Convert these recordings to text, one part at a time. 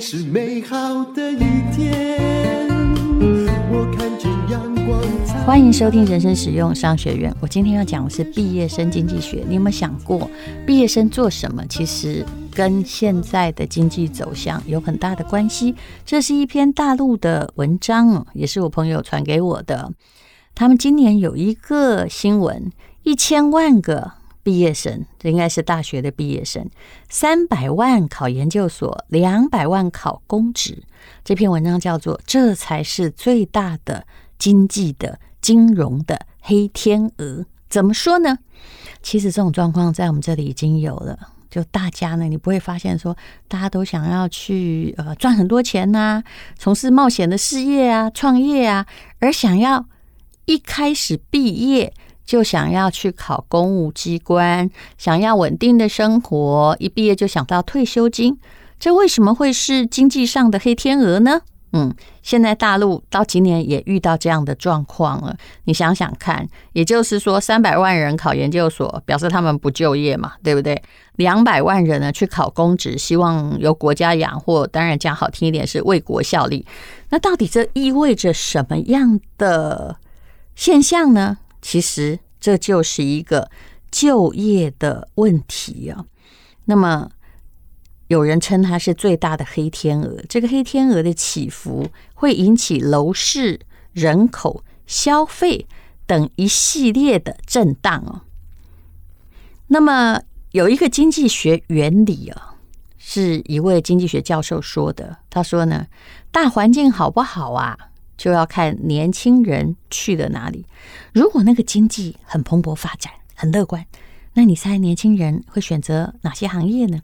是美好的一天。我看见阳光。欢迎收听人生实用商学院。我今天要讲的是毕业生经济学。你有没有想过，毕业生做什么？其实跟现在的经济走向有很大的关系。这是一篇大陆的文章，也是我朋友传给我的。他们今年有一个新闻，一千万个毕业生，这应该是大学的毕业生，三百万考研究所，两百万考公职。这篇文章叫做《这才是最大的经济的金融的黑天鹅》。怎么说呢？其实这种状况在我们这里已经有了。就大家呢，你不会发现说，大家都想要去呃赚很多钱呐、从事冒险的事业啊，创业啊，而想要。一开始毕业就想要去考公务机关，想要稳定的生活，一毕业就想到退休金，这为什么会是经济上的黑天鹅呢？嗯，现在大陆到今年也遇到这样的状况了。你想想看，也就是说，三百万人考研究所，表示他们不就业嘛，对不对？两百万人呢去考公职，希望由国家养活，当然讲好听一点是为国效力。那到底这意味着什么样的现象呢？其实这就是一个就业的问题啊。那么有人称它是最大的黑天鹅。这个黑天鹅的起伏会引起楼市、人口、消费等一系列的震荡哦。那么有一个经济学原理啊，是一位经济学教授说的。他说呢，大环境好不好啊？就要看年轻人去了哪里。如果那个经济很蓬勃发展，很乐观，那你猜年轻人会选择哪些行业呢？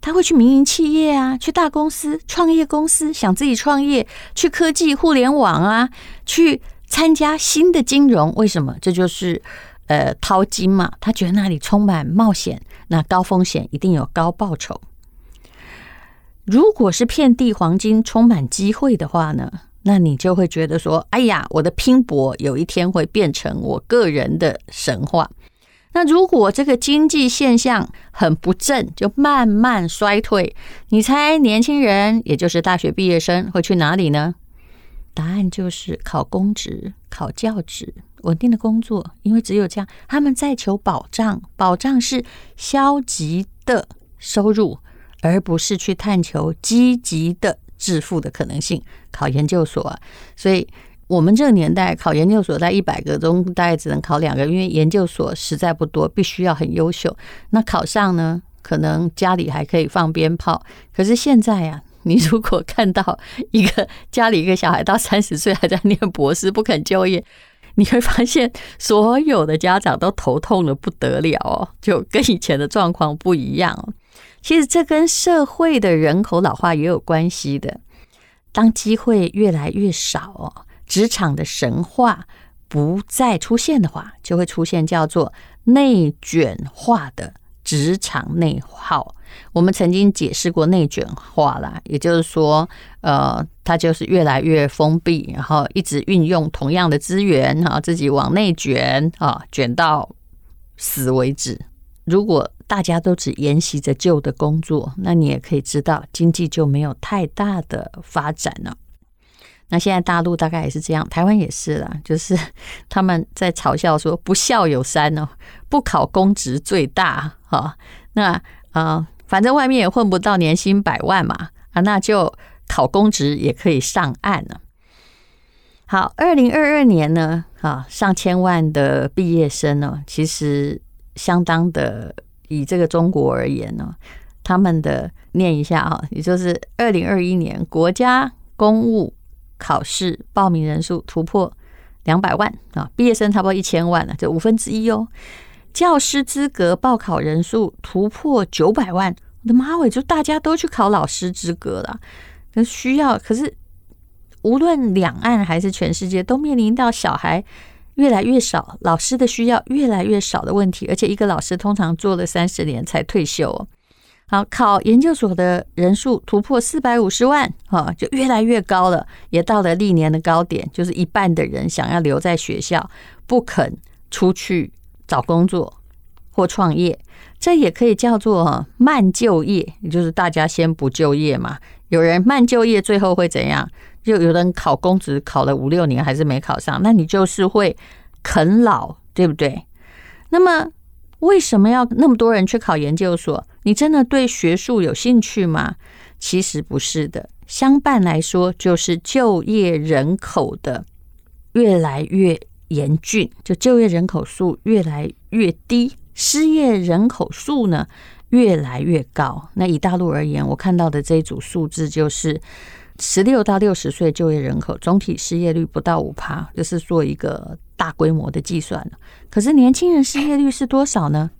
他会去民营企业啊，去大公司、创业公司，想自己创业，去科技、互联网啊，去参加新的金融。为什么？这就是呃淘金嘛。他觉得那里充满冒险，那高风险一定有高报酬。如果是遍地黄金、充满机会的话呢？那你就会觉得说，哎呀，我的拼搏有一天会变成我个人的神话。那如果这个经济现象很不振，就慢慢衰退，你猜年轻人，也就是大学毕业生会去哪里呢？答案就是考公职、考教职，稳定的工作，因为只有这样，他们在求保障，保障是消极的收入，而不是去探求积极的。致富的可能性，考研究所啊，所以我们这个年代考研究所，在一百个中大概只能考两个，因为研究所实在不多，必须要很优秀。那考上呢，可能家里还可以放鞭炮。可是现在呀、啊，你如果看到一个家里一个小孩到三十岁还在念博士不肯就业，你会发现所有的家长都头痛得不得了哦，就跟以前的状况不一样。其实这跟社会的人口老化也有关系的。当机会越来越少哦，职场的神话不再出现的话，就会出现叫做内卷化的职场内耗。我们曾经解释过内卷化啦，也就是说，呃，它就是越来越封闭，然后一直运用同样的资源，哈，自己往内卷啊，卷到死为止。如果大家都只沿袭着旧的工作，那你也可以知道，经济就没有太大的发展了。那现在大陆大概也是这样，台湾也是啦，就是他们在嘲笑说“不孝有三”哦，不考公职最大哈。那啊、反正外面也混不到年薪百万嘛，啊，那就考公职也可以上岸了。好，二零二二年呢，啊，上千万的毕业生呢，其实相当的。以这个中国而言呢，他们的念一下啊，也就是二零二一年国家公务考试报名人数突破两百万啊，毕业生差不多一千万了，就五分之一哦。教师资格报考人数突破九百万，我的妈喂，就大家都去考老师资格了，那需要，可是无论两岸还是全世界，都面临到小孩。越来越少，老师的需要越来越少的问题，而且一个老师通常做了三十年才退休。好，考研究所的人数突破四百五十万，哈，就越来越高了，也到了历年的高点，就是一半的人想要留在学校，不肯出去找工作或创业。这也可以叫做慢就业，也就是大家先不就业嘛，有人慢就业，最后会怎样？就有人考公职考了五六年还是没考上，那你就是会啃老，对不对？那么为什么要那么多人去考研究所？你真的对学术有兴趣吗？其实不是的，相伴来说就是就业人口的越来越严峻，就就业人口数越来越低，失业人口数呢越来越高。那以大陆而言，我看到的这一组数字就是。十六到六十岁就业人口总体失业率不到五趴，就是做一个大规模的计算。可是年轻人失业率是多少呢？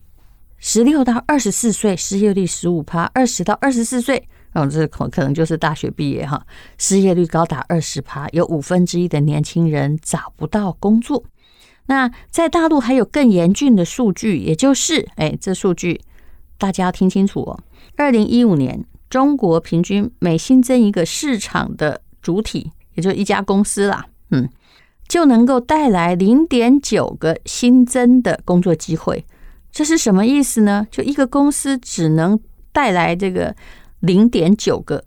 十六到二十四岁失业率十五趴，二十到二十四岁，哦，这可可能就是大学毕业哈，失业率高达二十趴，有五分之一的年轻人找不到工作。那在大陆还有更严峻的数据，也就是，哎，这数据大家要听清楚哦，二零一五年。中国平均每新增一个市场的主体，也就是一家公司啦，嗯，就能够带来零点九个新增的工作机会。这是什么意思呢？就一个公司只能带来这个零点九个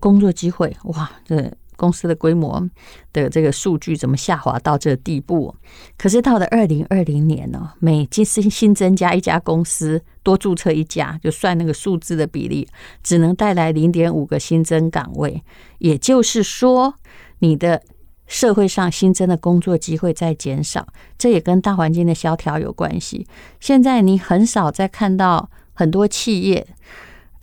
工作机会，哇，这。公司的规模的这个数据怎么下滑到这个地步？可是到了二零二零年呢，每新新增加一家公司，多注册一家，就算那个数字的比例，只能带来零点五个新增岗位。也就是说，你的社会上新增的工作机会在减少，这也跟大环境的萧条有关系。现在你很少再看到很多企业。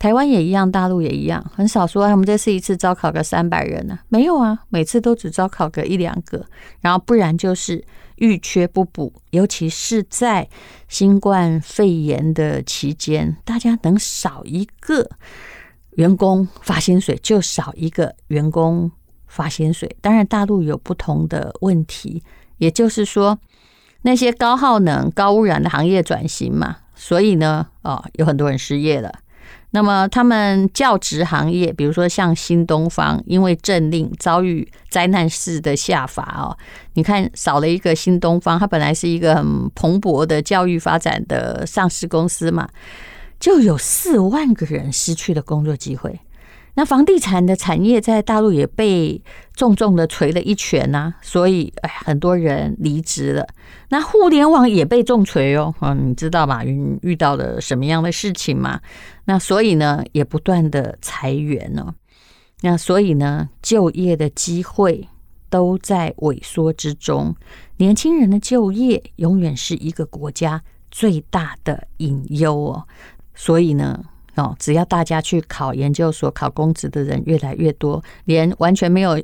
台湾也一样，大陆也一样，很少说我们这次一次招考个三百人呢，没有啊，每次都只招考个一两个，然后不然就是遇缺不补，尤其是在新冠肺炎的期间，大家能少一个员工发薪水就少一个员工发薪水。当然，大陆有不同的问题，也就是说那些高耗能、高污染的行业转型嘛，所以呢，哦，有很多人失业了。那么，他们教职行业，比如说像新东方，因为政令遭遇灾难式的下罚哦，你看少了一个新东方，它本来是一个很蓬勃的教育发展的上市公司嘛，就有四万个人失去了工作机会。那房地产的产业在大陆也被重重的锤了一拳呐、所以哎，很多人离职了。那互联网也被重锤哦，嗯，你知道马云遇到了什么样的事情吗？那所以呢，也不断的裁员哦。那所以呢，就业的机会都在萎缩之中。年轻人的就业永远是一个国家最大的隐忧哦。所以呢。哦，只要大家去考研究所、考公职的人越来越多，连完全没有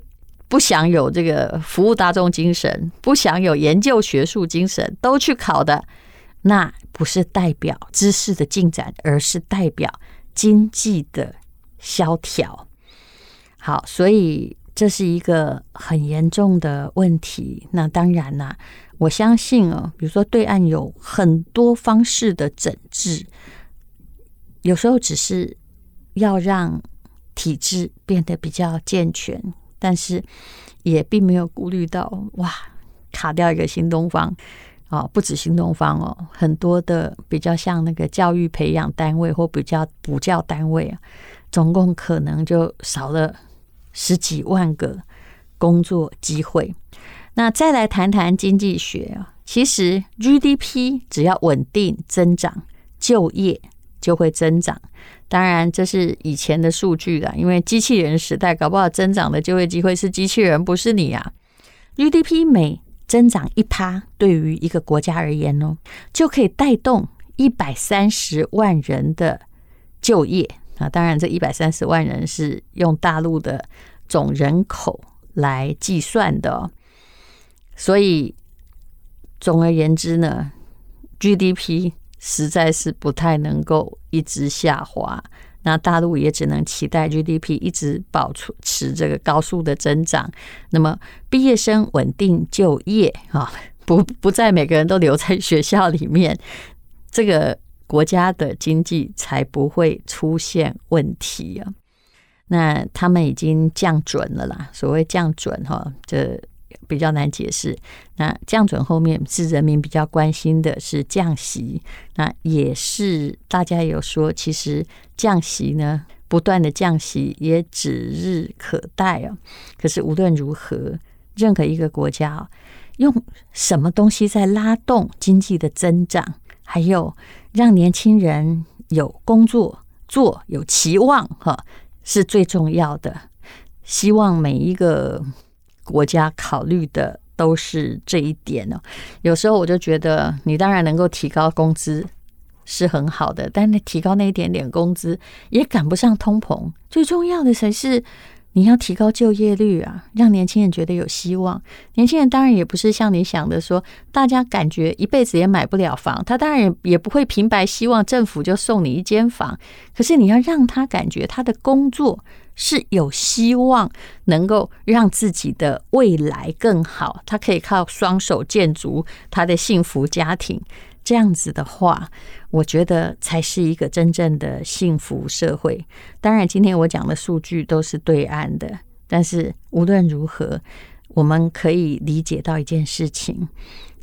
不想有这个服务大众精神、不想有研究学术精神都去考的，那不是代表知识的进展，而是代表经济的萧条。好，所以这是一个很严重的问题。那当然啦，我相信哦，比如说对岸有很多方式的整治。有时候只是要让体制变得比较健全，但是也并没有顾虑到哇，卡掉一个新东方哦，不止新东方哦，很多的比较像那个教育培养单位或比较补教单位啊，总共可能就少了十几万个工作机会。那再来谈谈经济学啊，其实 GDP 只要稳定增长，就业。就会增长，当然这是以前的数据了，因为机器人时代，搞不好增长的就业机会是机器人，不是你啊。GDP 每增长一趴，对于一个国家而言呢，就可以带动一百三十万人的就业啊。当然，这一百三十万人是用大陆的总人口来计算的，所以总而言之呢，GDP。实在是不太能够一直下滑，那大陆也只能期待 GDP 一直保持这个高速的增长。那么毕业生稳定就业啊，不不再每个人都留在学校里面，这个国家的经济才不会出现问题啊。那他们已经降准了啦，所谓降准哈，这。比较难解释。那降准后面是人民比较关心的是降息，那也是大家有说，其实降息呢不断的降息也指日可待啊。可是无论如何，任何一个国家用什么东西在拉动经济的增长，还有让年轻人有工作做、有期望，哈，是最重要的。希望每一个国家考虑的都是这一点哦。有时候我就觉得，你当然能够提高工资是很好的，但你提高那一点点工资也赶不上通膨。最重要的才是。你要提高就业率啊，让年轻人觉得有希望。年轻人当然也不是像你想的说，大家感觉一辈子也买不了房，他当然也也不会平白希望政府就送你一间房。可是你要让他感觉他的工作是有希望，能够让自己的未来更好，他可以靠双手建筑他的幸福家庭。这样子的话，我觉得才是一个真正的幸福社会。当然，今天我讲的数据都是对岸的，但是无论如何，我们可以理解到一件事情：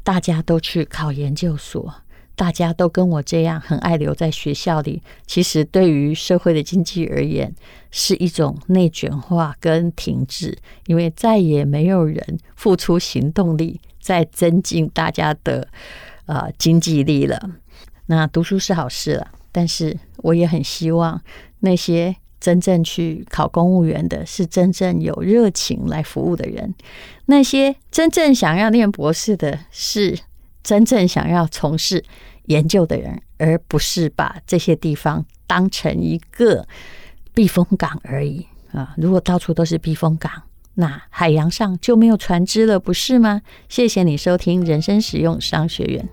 大家都去考研究所，大家都跟我这样很爱留在学校里。其实，对于社会的经济而言，是一种内卷化跟停滞，因为再也没有人付出行动力，在增进大家的。呃，经济力了，那读书是好事了，但是我也很希望那些真正去考公务员的，是真正有热情来服务的人；那些真正想要念博士的，是真正想要从事研究的人，而不是把这些地方当成一个避风港而已啊！如果到处都是避风港，那海洋上就没有船只了，不是吗？谢谢你收听人生实用商学院。